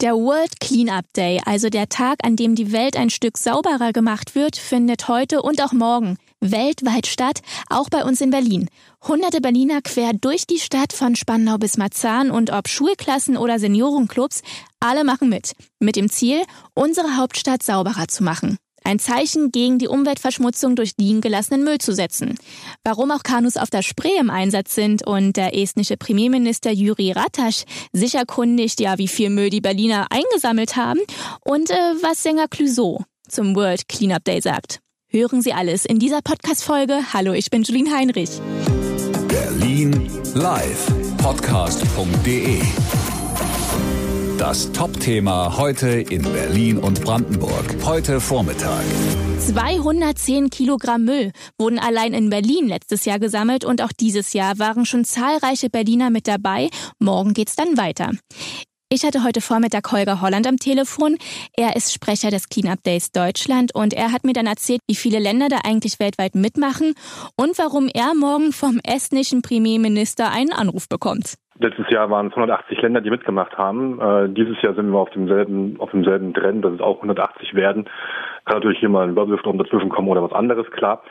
Der World Cleanup Day, also der Tag, an dem die Welt ein Stück sauberer gemacht wird, findet heute und auch morgen weltweit statt, auch bei uns in Berlin. Hunderte Berliner quer durch die Stadt von Spandau bis Marzahn und ob Schulklassen oder Seniorenclubs, alle machen mit. Mit dem Ziel, unsere Hauptstadt sauberer zu machen. Ein Zeichen gegen die Umweltverschmutzung durch liegen gelassenen Müll zu setzen. Warum auch Kanus auf der Spree im Einsatz sind und der estnische Premierminister Juri Ratas sich erkundigt, ja, wie viel Müll die Berliner eingesammelt haben und äh, was Sänger Clouseau zum World Cleanup Day sagt. Hören Sie alles in dieser Podcast-Folge. Hallo, ich bin Julien Heinrich. Berlin Live Podcast.de das Top-Thema heute in Berlin und Brandenburg. Heute Vormittag. 210 Kilogramm Müll wurden allein in Berlin letztes Jahr gesammelt und auch dieses Jahr waren schon zahlreiche Berliner mit dabei. Morgen geht's dann weiter. Ich hatte heute Vormittag Holger Holland am Telefon. Er ist Sprecher des Cleanup Days Deutschland und er hat mir dann erzählt, wie viele Länder da eigentlich weltweit mitmachen und warum er morgen vom estnischen Premierminister einen Anruf bekommt. Letztes Jahr waren es 180 Länder, die mitgemacht haben. Äh, dieses Jahr sind wir auf demselben, auf demselben Trend, dass es auch 180 werden. Kann natürlich hier mal ein Wirbelsturm dazwischen kommen oder was anderes, klar.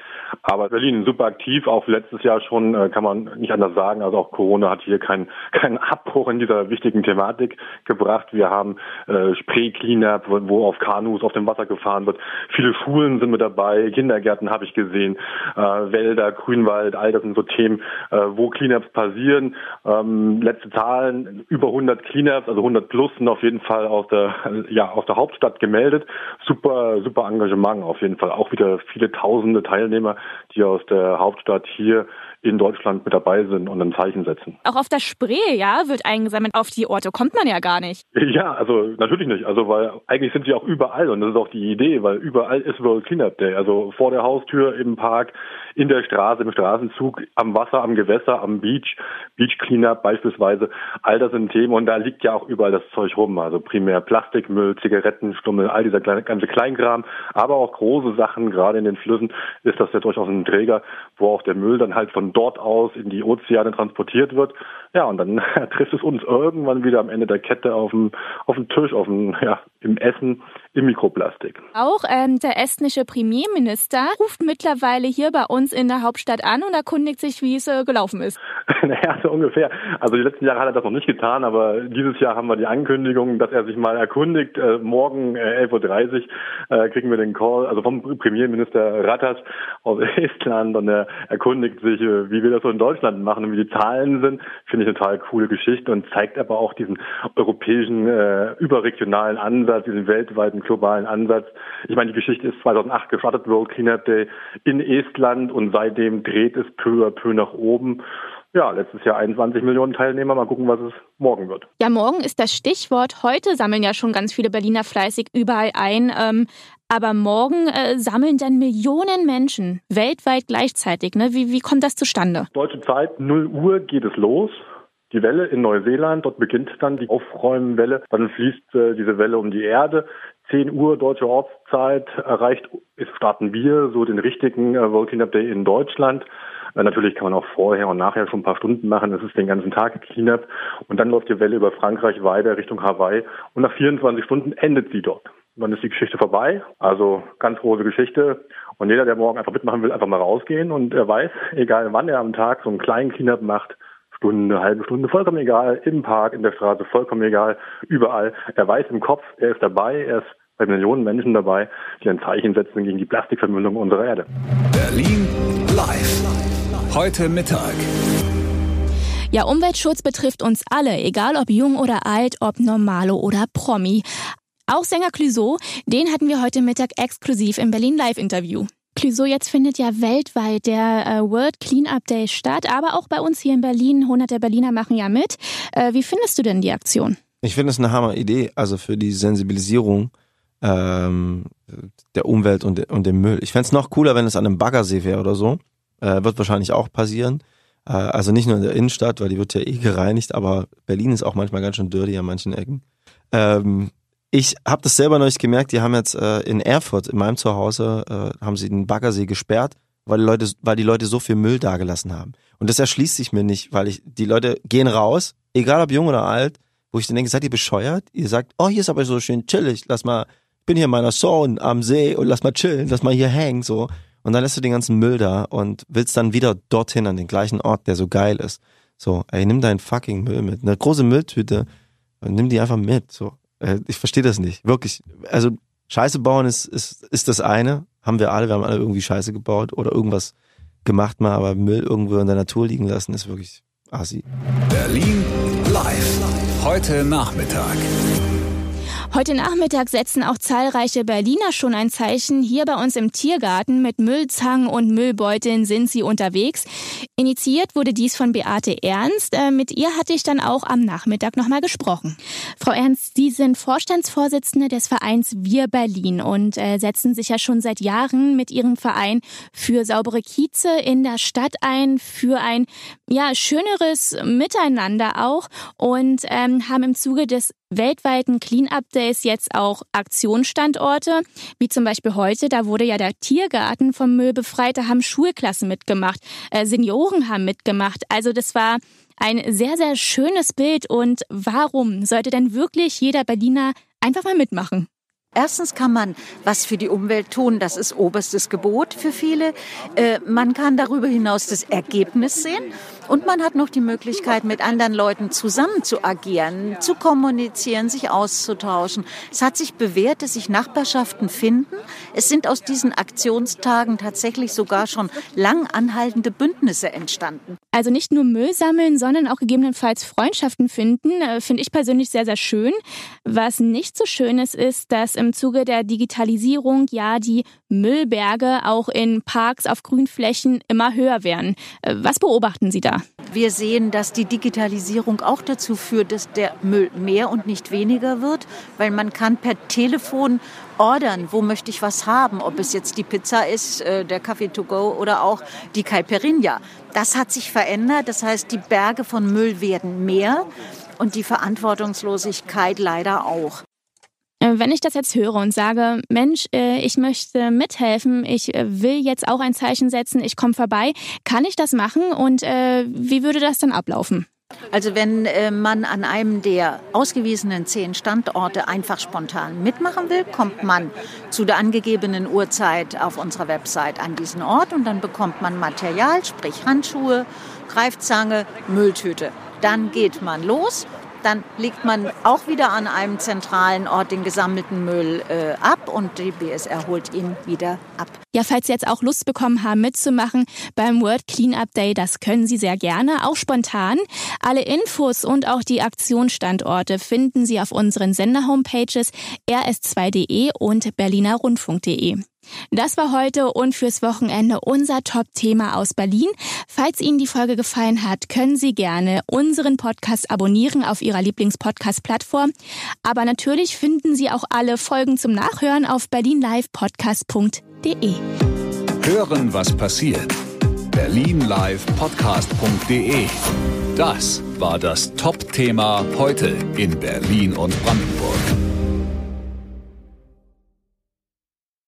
Aber Berlin super aktiv, auch letztes Jahr schon, äh, kann man nicht anders sagen. Also auch Corona hat hier keinen keinen Abbruch in dieser wichtigen Thematik gebracht. Wir haben äh, Spree-Cleanup, wo auf Kanus auf dem Wasser gefahren wird. Viele Schulen sind mit dabei, Kindergärten habe ich gesehen, äh, Wälder, Grünwald, all das sind so Themen, äh, wo Cleanups passieren. Ähm, letzte Zahlen, über 100 Cleanups, also 100 plus sind auf jeden Fall aus der, ja, aus der Hauptstadt gemeldet. Super, super Engagement auf jeden Fall. Auch wieder viele tausende Teilnehmer, die aus der Hauptstadt hier in Deutschland mit dabei sind und ein Zeichen setzen. Auch auf der Spree, ja, wird eingesammelt. Auf die Orte kommt man ja gar nicht. Ja, also natürlich nicht. Also weil eigentlich sind sie auch überall und das ist auch die Idee, weil überall ist World Cleanup Day. Also vor der Haustür, im Park, in der Straße, im Straßenzug, am Wasser, am Gewässer, am Beach, Beach Cleanup beispielsweise. All das sind Themen und da liegt ja auch überall das Zeug rum. Also primär Plastikmüll, Zigarettenstummel, all dieser ganze Kleinkram, aber auch große Sachen, gerade in den Flüssen ist das ja durchaus ein Träger, wo auch der Müll dann halt von dort aus in die Ozeane transportiert wird. Ja, und dann trifft es uns irgendwann wieder am Ende der Kette auf dem, auf dem Tisch, auf dem, ja, im Essen, im Mikroplastik. Auch ähm, der estnische Premierminister ruft mittlerweile hier bei uns in der Hauptstadt an und erkundigt sich, wie es äh, gelaufen ist. naja, so ungefähr. Also die letzten Jahre hat er das noch nicht getan, aber dieses Jahr haben wir die Ankündigung, dass er sich mal erkundigt. Äh, morgen äh, 11.30 Uhr äh, kriegen wir den Call, also vom Premierminister Ratas aus Estland und er erkundigt sich, äh, wie wir das so in Deutschland machen und wie die Zahlen sind. Finde ich eine total coole Geschichte und zeigt aber auch diesen europäischen, äh, überregionalen Ansatz, diesen weltweiten, globalen Ansatz. Ich meine, die Geschichte ist 2008 gestartet, World Cleanup Day in Estland und seitdem dreht es peu à peu nach oben ja, letztes Jahr 21 Millionen Teilnehmer. Mal gucken, was es morgen wird. Ja, morgen ist das Stichwort. Heute sammeln ja schon ganz viele Berliner fleißig überall ein. Ähm, aber morgen äh, sammeln dann Millionen Menschen weltweit gleichzeitig. Ne? Wie, wie kommt das zustande? Deutsche Zeit, 0 Uhr geht es los. Die Welle in Neuseeland, dort beginnt dann die Aufräumwelle. Dann fließt äh, diese Welle um die Erde. 10 Uhr deutsche Ortszeit erreicht, starten wir so den richtigen äh, World Cleanup Day in Deutschland. Äh, natürlich kann man auch vorher und nachher schon ein paar Stunden machen. Das ist den ganzen Tag Cleanup. Und dann läuft die Welle über Frankreich weiter Richtung Hawaii. Und nach 24 Stunden endet sie dort. dann ist die Geschichte vorbei. Also ganz große Geschichte. Und jeder, der morgen einfach mitmachen will, einfach mal rausgehen. Und er weiß, egal wann er am Tag so einen kleinen Cleanup macht, Stunde, halbe Stunde, vollkommen egal, im Park, in der Straße, vollkommen egal, überall. Er weiß im Kopf, er ist dabei, er ist bei Millionen Menschen dabei, die ein Zeichen setzen gegen die Plastikvermüllung unserer Erde. Berlin live. Heute Mittag. Ja, Umweltschutz betrifft uns alle, egal ob jung oder alt, ob Normalo oder Promi. Auch Sänger Clouseau, den hatten wir heute Mittag exklusiv im Berlin Live Interview. Clouseau, jetzt findet ja weltweit der äh, World Cleanup Day statt, aber auch bei uns hier in Berlin, hunderte Berliner machen ja mit. Äh, wie findest du denn die Aktion? Ich finde es eine Hammer Idee, also für die Sensibilisierung ähm, der Umwelt und, und dem Müll. Ich fände es noch cooler, wenn es an einem Baggersee wäre oder so. Äh, wird wahrscheinlich auch passieren. Äh, also nicht nur in der Innenstadt, weil die wird ja eh gereinigt, aber Berlin ist auch manchmal ganz schön dirty an manchen Ecken. Ähm, ich habe das selber neulich gemerkt, die haben jetzt äh, in Erfurt, in meinem Zuhause, äh, haben sie den Baggersee gesperrt, weil die, Leute, weil die Leute so viel Müll dagelassen haben. Und das erschließt sich mir nicht, weil ich, die Leute gehen raus, egal ob jung oder alt, wo ich dann denke, seid ihr bescheuert? Ihr sagt, oh, hier ist aber so schön chillig, lass mal, ich bin hier in meiner Zone am See und lass mal chillen, lass mal hier hängen, so. Und dann lässt du den ganzen Müll da und willst dann wieder dorthin an den gleichen Ort, der so geil ist. So, ey, nimm deinen fucking Müll mit. Eine große Mülltüte nimm die einfach mit. So, ich verstehe das nicht. Wirklich. Also Scheiße bauen ist, ist, ist das eine. Haben wir alle, wir haben alle irgendwie Scheiße gebaut oder irgendwas gemacht mal, aber Müll irgendwo in der Natur liegen lassen ist wirklich assi. Berlin live. Heute Nachmittag. Heute Nachmittag setzen auch zahlreiche Berliner schon ein Zeichen. Hier bei uns im Tiergarten mit Müllzangen und Müllbeuteln sind sie unterwegs. Initiiert wurde dies von Beate Ernst. Äh, mit ihr hatte ich dann auch am Nachmittag nochmal gesprochen. Frau Ernst, Sie sind Vorstandsvorsitzende des Vereins Wir Berlin und äh, setzen sich ja schon seit Jahren mit Ihrem Verein für saubere Kieze in der Stadt ein, für ein ja schöneres Miteinander auch und ähm, haben im Zuge des weltweiten Clean-Up Days jetzt auch Aktionsstandorte, wie zum Beispiel heute, da wurde ja der Tiergarten vom Müll befreit, da haben Schulklassen mitgemacht, äh, Senioren haben mitgemacht. Also das war ein sehr, sehr schönes Bild. Und warum sollte denn wirklich jeder Berliner einfach mal mitmachen? Erstens kann man was für die Umwelt tun, das ist oberstes Gebot für viele. Äh, man kann darüber hinaus das Ergebnis sehen und man hat noch die Möglichkeit, mit anderen Leuten zusammen zu agieren, zu kommunizieren, sich auszutauschen. Es hat sich bewährt, dass sich Nachbarschaften finden. Es sind aus diesen Aktionstagen tatsächlich sogar schon lang anhaltende Bündnisse entstanden. Also nicht nur Müll sammeln, sondern auch gegebenenfalls Freundschaften finden, äh, finde ich persönlich sehr, sehr schön. Was nicht so schön ist, ist, dass im Zuge der Digitalisierung ja die Müllberge auch in Parks auf Grünflächen immer höher werden. Äh, was beobachten Sie da? Wir sehen, dass die Digitalisierung auch dazu führt, dass der Müll mehr und nicht weniger wird, weil man kann per Telefon ordern, wo möchte ich was haben, ob es jetzt die Pizza ist, äh, der Kaffee to go oder auch die Caipirinha. Das hat sich verändert, das heißt, die Berge von Müll werden mehr und die Verantwortungslosigkeit leider auch. Äh, wenn ich das jetzt höre und sage, Mensch, äh, ich möchte mithelfen, ich äh, will jetzt auch ein Zeichen setzen, ich komme vorbei, kann ich das machen und wie würde das dann ablaufen? Also wenn man an einem der ausgewiesenen zehn Standorte einfach spontan mitmachen will, kommt man zu der angegebenen Uhrzeit auf unserer Website an diesen Ort und dann bekommt man Material, sprich Handschuhe, Greifzange, Mülltüte. Dann geht man los dann legt man auch wieder an einem zentralen Ort den gesammelten Müll äh, ab und die BSR holt ihn wieder ab. Ja, falls Sie jetzt auch Lust bekommen haben, mitzumachen beim World Cleanup Day, das können Sie sehr gerne, auch spontan. Alle Infos und auch die Aktionsstandorte finden Sie auf unseren Sender-Homepages rs2.de und berlinerrundfunk.de. Das war heute und fürs Wochenende unser Top-Thema aus Berlin. Falls Ihnen die Folge gefallen hat, können Sie gerne unseren Podcast abonnieren auf Ihrer Lieblingspodcast-Plattform. Aber natürlich finden Sie auch alle Folgen zum Nachhören auf berlinlivepodcast.de. Hören, was passiert. berlinlivepodcast.de. Das war das Top-Thema heute in Berlin und Brandenburg.